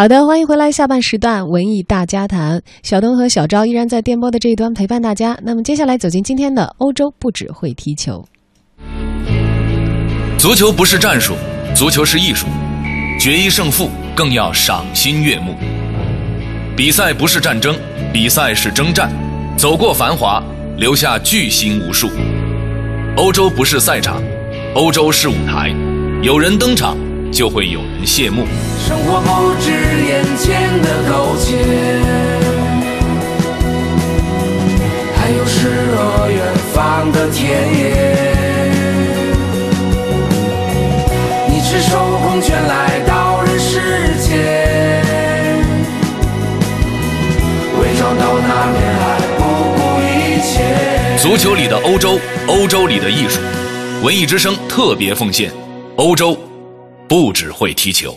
好的，欢迎回来，下半时段文艺大家谈，小东和小昭依然在电波的这一端陪伴大家。那么接下来走进今天的欧洲，不只会踢球。足球不是战术，足球是艺术，决一胜负更要赏心悦目。比赛不是战争，比赛是征战，走过繁华，留下巨星无数。欧洲不是赛场，欧洲是舞台，有人登场。就会有人谢幕。生活不止眼前的苟且，还有诗和远方的田野。你赤手空拳来到人世间，为找到那片海不顾一切。足球里的欧洲，欧洲里的艺术，文艺之声特别奉献，欧洲。不只会踢球。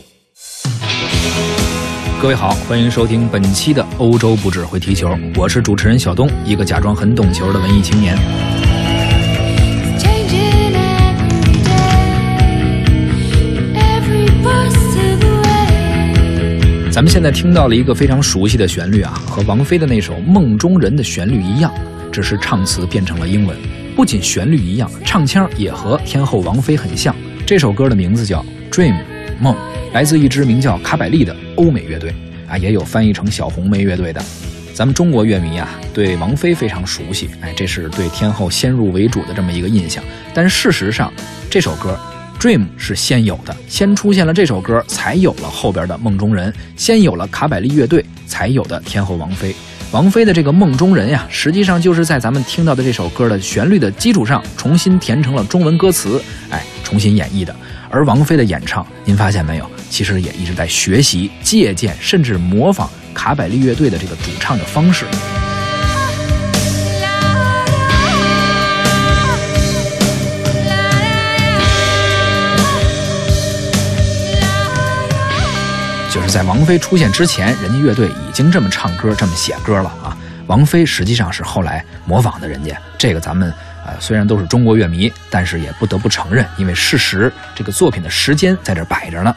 各位好，欢迎收听本期的《欧洲不只会踢球》，我是主持人小东，一个假装很懂球的文艺青年。咱们现在听到了一个非常熟悉的旋律啊，和王菲的那首《梦中人》的旋律一样，只是唱词变成了英文。不仅旋律一样，唱腔也和天后王菲很像。这首歌的名字叫。Dream 梦来自一支名叫卡百利的欧美乐队啊，也有翻译成小红莓乐队的。咱们中国乐迷啊，对王菲非常熟悉，哎，这是对天后先入为主的这么一个印象。但事实上，这首歌 Dream 是先有的，先出现了这首歌，才有了后边的梦中人，先有了卡百利乐队，才有的天后王菲。王菲的这个梦中人呀，实际上就是在咱们听到的这首歌的旋律的基础上，重新填成了中文歌词，哎，重新演绎的。而王菲的演唱，您发现没有？其实也一直在学习、借鉴，甚至模仿卡百利乐队的这个主唱的方式。就是在王菲出现之前，人家乐队已经这么唱歌、这么写歌了啊！王菲实际上是后来模仿的人家，这个咱们。啊，虽然都是中国乐迷，但是也不得不承认，因为事实，这个作品的时间在这摆着呢。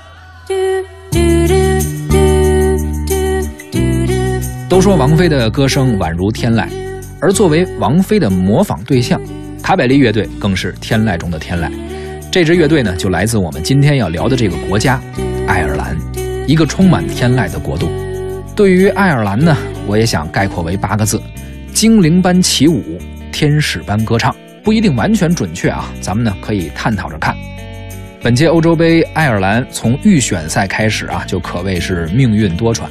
都说王菲的歌声宛如天籁，而作为王菲的模仿对象，卡百利乐队更是天籁中的天籁。这支乐队呢，就来自我们今天要聊的这个国家——爱尔兰，一个充满天籁的国度。对于爱尔兰呢，我也想概括为八个字：精灵般起舞。天使般歌唱不一定完全准确啊，咱们呢可以探讨着看。本届欧洲杯，爱尔兰从预选赛开始啊，就可谓是命运多舛。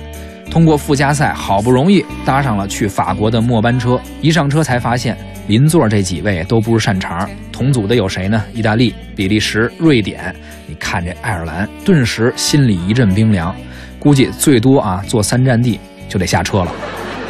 通过附加赛，好不容易搭上了去法国的末班车，一上车才发现邻座这几位都不是善茬。同组的有谁呢？意大利、比利时、瑞典。你看这爱尔兰，顿时心里一阵冰凉，估计最多啊坐三站地就得下车了。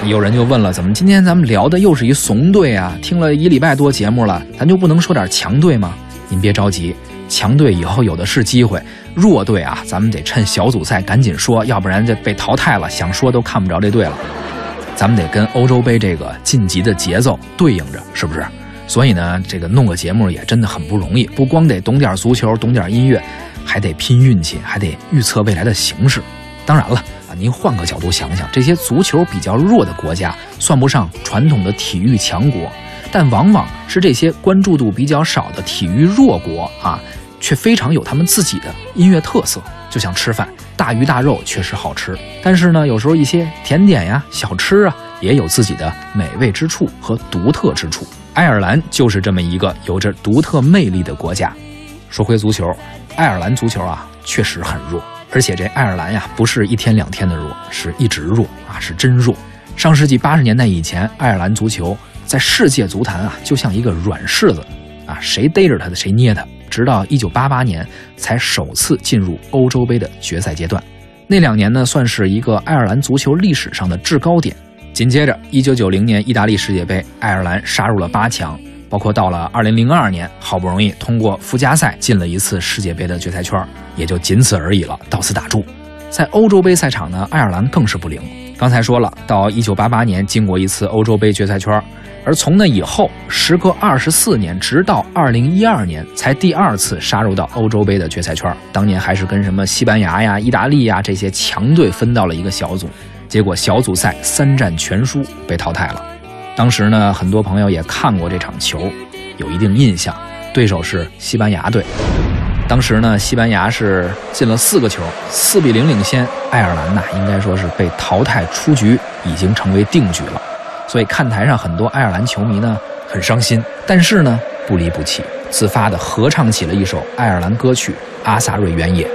有人就问了，怎么今天咱们聊的又是一怂队啊？听了一礼拜多节目了，咱就不能说点强队吗？您别着急，强队以后有的是机会，弱队啊，咱们得趁小组赛赶紧说，要不然就被淘汰了，想说都看不着这队了。咱们得跟欧洲杯这个晋级的节奏对应着，是不是？所以呢，这个弄个节目也真的很不容易，不光得懂点足球，懂点音乐，还得拼运气，还得预测未来的形势。当然了。您换个角度想想，这些足球比较弱的国家，算不上传统的体育强国，但往往是这些关注度比较少的体育弱国啊，却非常有他们自己的音乐特色。就像吃饭，大鱼大肉确实好吃，但是呢，有时候一些甜点呀、小吃啊，也有自己的美味之处和独特之处。爱尔兰就是这么一个有着独特魅力的国家。说回足球，爱尔兰足球啊，确实很弱。而且这爱尔兰呀，不是一天两天的弱，是一直弱啊，是真弱。上世纪八十年代以前，爱尔兰足球在世界足坛啊，就像一个软柿子啊，谁逮着它的谁捏它。直到一九八八年才首次进入欧洲杯的决赛阶段，那两年呢，算是一个爱尔兰足球历史上的制高点。紧接着，一九九零年意大利世界杯，爱尔兰杀入了八强。包括到了二零零二年，好不容易通过附加赛进了一次世界杯的决赛圈，也就仅此而已了，到此打住。在欧洲杯赛场呢，爱尔兰更是不灵。刚才说了，到一九八八年进过一次欧洲杯决赛圈，而从那以后，时隔二十四年，直到二零一二年才第二次杀入到欧洲杯的决赛圈。当年还是跟什么西班牙呀、意大利呀这些强队分到了一个小组，结果小组赛三战全输，被淘汰了。当时呢，很多朋友也看过这场球，有一定印象，对手是西班牙队。当时呢，西班牙是进了四个球，四比零领先。爱尔兰呐，应该说是被淘汰出局，已经成为定局了。所以看台上很多爱尔兰球迷呢很伤心，但是呢不离不弃，自发的合唱起了一首爱尔兰歌曲《阿萨瑞原野》。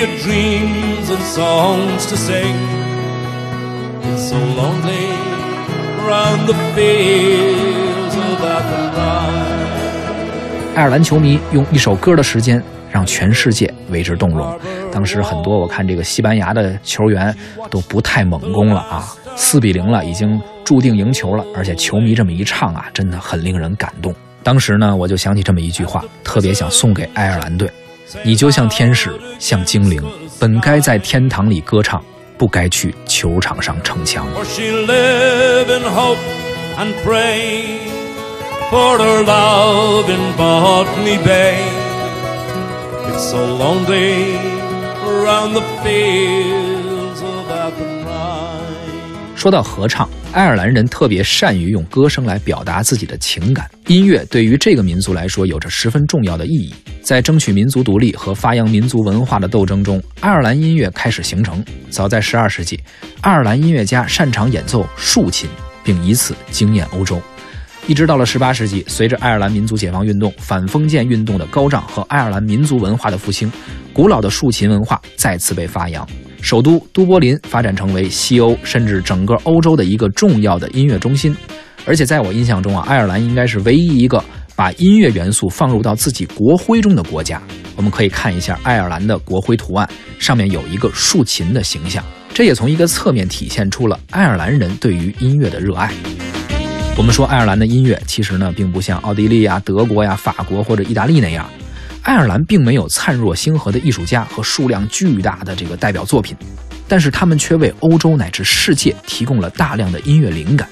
We had dreams and songs to sing. It's so lonely around the fields of Athenry. 爱尔兰球迷用一首歌的时间让全世界为之动容。当时很多我看这个西班牙的球员都不太猛攻了啊，四比零了，已经注定赢球了。而且球迷这么一唱啊，真的很令人感动。当时呢，我就想起这么一句话，特别想送给爱尔兰队：你就像天使，像精灵，本该在天堂里歌唱，不该去球场上逞强。so lonely around the fields of Athenry. 说到合唱，爱尔兰人特别善于用歌声来表达自己的情感。音乐对于这个民族来说有着十分重要的意义。在争取民族独立和发扬民族文化的斗争中，爱尔兰音乐开始形成。早在12世纪，爱尔兰音乐家擅长演奏竖琴，并以此惊艳欧洲。一直到了十八世纪，随着爱尔兰民族解放运动、反封建运动的高涨和爱尔兰民族文化的复兴，古老的竖琴文化再次被发扬。首都都柏林发展成为西欧甚至整个欧洲的一个重要的音乐中心。而且在我印象中啊，爱尔兰应该是唯一一个把音乐元素放入到自己国徽中的国家。我们可以看一下爱尔兰的国徽图案，上面有一个竖琴的形象，这也从一个侧面体现出了爱尔兰人对于音乐的热爱。我们说爱尔兰的音乐其实呢，并不像奥地利呀、德国呀、法国或者意大利那样，爱尔兰并没有灿若星河的艺术家和数量巨大的这个代表作品，但是他们却为欧洲乃至世界提供了大量的音乐灵感。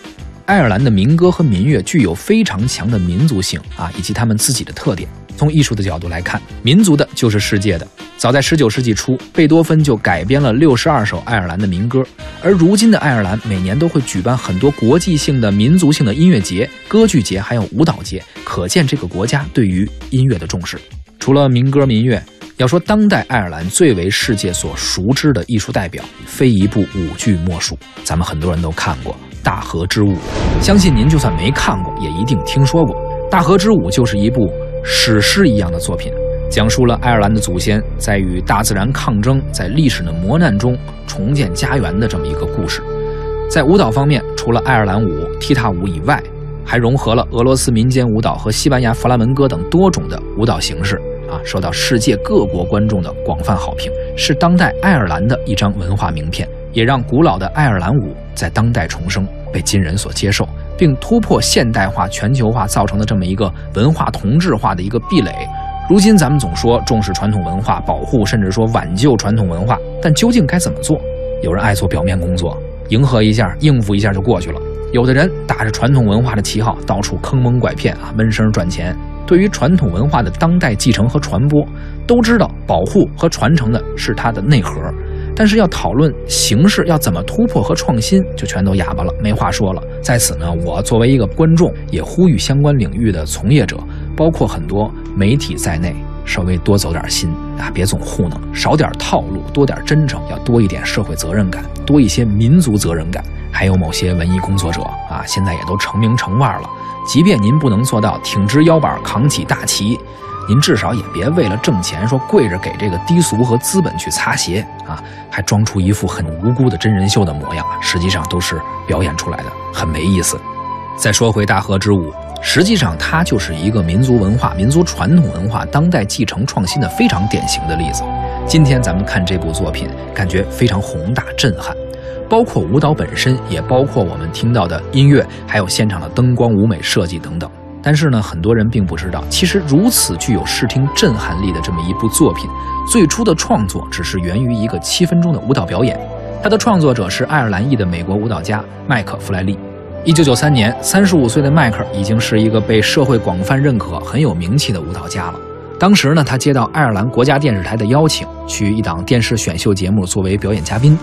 爱尔兰的民歌和民乐具有非常强的民族性啊，以及他们自己的特点。从艺术的角度来看，民族的就是世界的。早在19世纪初，贝多芬就改编了62首爱尔兰的民歌。而如今的爱尔兰每年都会举办很多国际性的民族性的音乐节、歌剧节，还有舞蹈节，可见这个国家对于音乐的重视。除了民歌民乐，要说当代爱尔兰最为世界所熟知的艺术代表，非一部舞剧莫属。咱们很多人都看过《大河之舞》，相信您就算没看过，也一定听说过《大河之舞》，就是一部。史诗一样的作品，讲述了爱尔兰的祖先在与大自然抗争，在历史的磨难中重建家园的这么一个故事。在舞蹈方面，除了爱尔兰舞、踢踏舞以外，还融合了俄罗斯民间舞蹈和西班牙弗拉门戈等多种的舞蹈形式，啊，受到世界各国观众的广泛好评，是当代爱尔兰的一张文化名片，也让古老的爱尔兰舞在当代重生，被今人所接受。并突破现代化、全球化造成的这么一个文化同质化的一个壁垒。如今咱们总说重视传统文化保护，甚至说挽救传统文化，但究竟该怎么做？有人爱做表面工作，迎合一下、应付一下就过去了；有的人打着传统文化的旗号，到处坑蒙拐骗啊，闷声赚钱。对于传统文化的当代继承和传播，都知道保护和传承的是它的内核。但是要讨论形式要怎么突破和创新，就全都哑巴了，没话说了。在此呢，我作为一个观众，也呼吁相关领域的从业者，包括很多媒体在内，稍微多走点心啊，别总糊弄，少点套路，多点真诚，要多一点社会责任感，多一些民族责任感。还有某些文艺工作者啊，现在也都成名成腕了，即便您不能做到挺直腰板扛起大旗。您至少也别为了挣钱说跪着给这个低俗和资本去擦鞋啊，还装出一副很无辜的真人秀的模样，实际上都是表演出来的，很没意思。再说回大河之舞，实际上，它就是一个民族文化、民族传统文化当代继承创新的非常典型的例子。今天咱们看这部作品，感觉非常宏大震撼，包括舞蹈本身，也包括我们听到的音乐，还有现场的灯光、舞美设计等等。但是呢，很多人并不知道，其实如此具有视听震撼力的这么一部作品，最初的创作只是源于一个七分钟的舞蹈表演。它的创作者是爱尔兰裔的美国舞蹈家麦克弗莱利。一九九三年，三十五岁的迈克已经是一个被社会广泛认可、很有名气的舞蹈家了。当时呢，他接到爱尔兰国家电视台的邀请，去一档电视选秀节目作为表演嘉宾。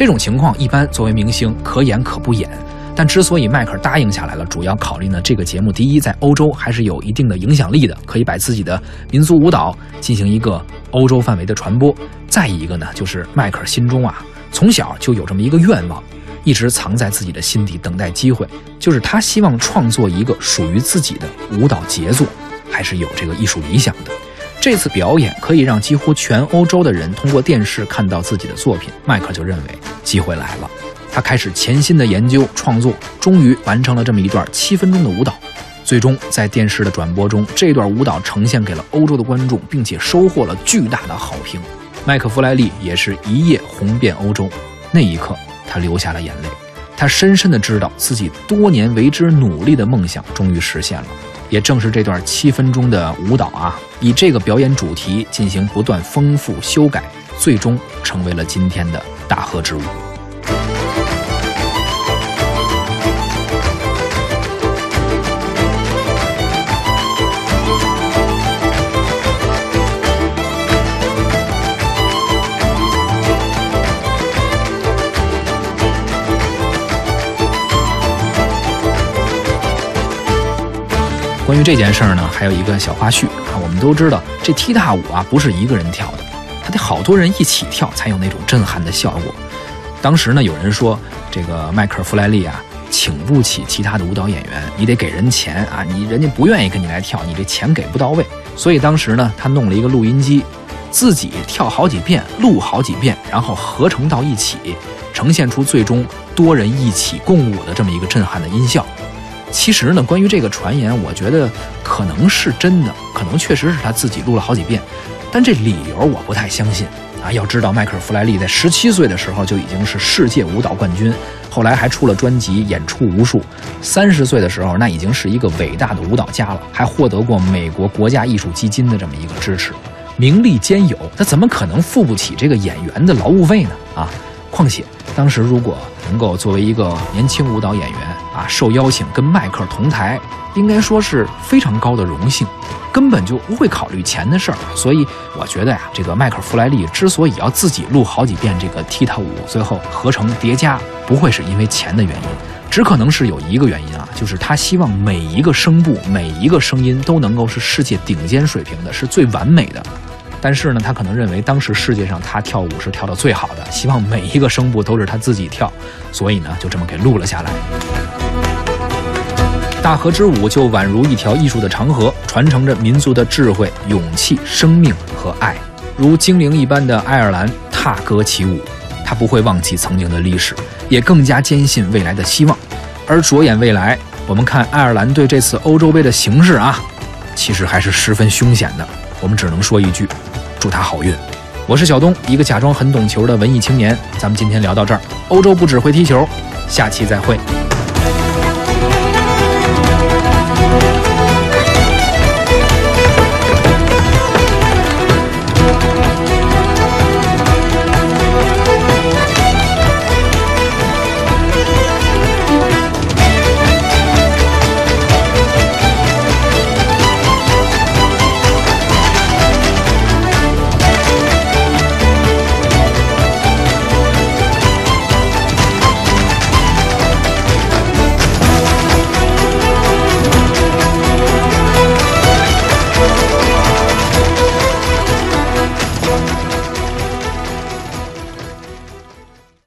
这种情况一般作为明星可演可不演。但之所以迈克尔答应下来了，主要考虑呢，这个节目第一在欧洲还是有一定的影响力的，可以把自己的民族舞蹈进行一个欧洲范围的传播。再一个呢，就是迈克尔心中啊，从小就有这么一个愿望，一直藏在自己的心底，等待机会，就是他希望创作一个属于自己的舞蹈杰作，还是有这个艺术理想的。这次表演可以让几乎全欧洲的人通过电视看到自己的作品，迈克就认为机会来了。他开始潜心的研究创作，终于完成了这么一段七分钟的舞蹈。最终在电视的转播中，这段舞蹈呈现给了欧洲的观众，并且收获了巨大的好评。麦克弗莱利也是一夜红遍欧洲。那一刻，他流下了眼泪。他深深的知道自己多年为之努力的梦想终于实现了。也正是这段七分钟的舞蹈啊，以这个表演主题进行不断丰富修改，最终成为了今天的大河之舞。关于这件事儿呢，还有一个小花絮啊。我们都知道，这踢踏舞啊不是一个人跳的，他得好多人一起跳才有那种震撼的效果。当时呢，有人说这个迈克尔·弗莱利啊，请不起其他的舞蹈演员，你得给人钱啊，你人家不愿意跟你来跳，你这钱给不到位。所以当时呢，他弄了一个录音机，自己跳好几遍，录好几遍，然后合成到一起，呈现出最终多人一起共舞的这么一个震撼的音效。其实呢，关于这个传言，我觉得可能是真的，可能确实是他自己录了好几遍，但这理由我不太相信啊。要知道，迈克尔·弗莱利在十七岁的时候就已经是世界舞蹈冠军，后来还出了专辑，演出无数。三十岁的时候，那已经是一个伟大的舞蹈家了，还获得过美国国家艺术基金的这么一个支持，名利兼有，他怎么可能付不起这个演员的劳务费呢？啊！况且当时如果能够作为一个年轻舞蹈演员啊，受邀请跟迈克同台，应该说是非常高的荣幸，根本就不会考虑钱的事儿。所以我觉得呀，这个迈克·弗莱利之所以要自己录好几遍这个踢踏舞，最后合成叠加，不会是因为钱的原因，只可能是有一个原因啊，就是他希望每一个声部、每一个声音都能够是世界顶尖水平的，是最完美的。但是呢，他可能认为当时世界上他跳舞是跳的最好的，希望每一个声部都是他自己跳，所以呢，就这么给录了下来。大河之舞就宛如一条艺术的长河，传承着民族的智慧、勇气、生命和爱，如精灵一般的爱尔兰踏歌起舞。他不会忘记曾经的历史，也更加坚信未来的希望。而着眼未来，我们看爱尔兰对这次欧洲杯的形势啊，其实还是十分凶险的。我们只能说一句。祝他好运！我是小东，一个假装很懂球的文艺青年。咱们今天聊到这儿，欧洲不只会踢球，下期再会。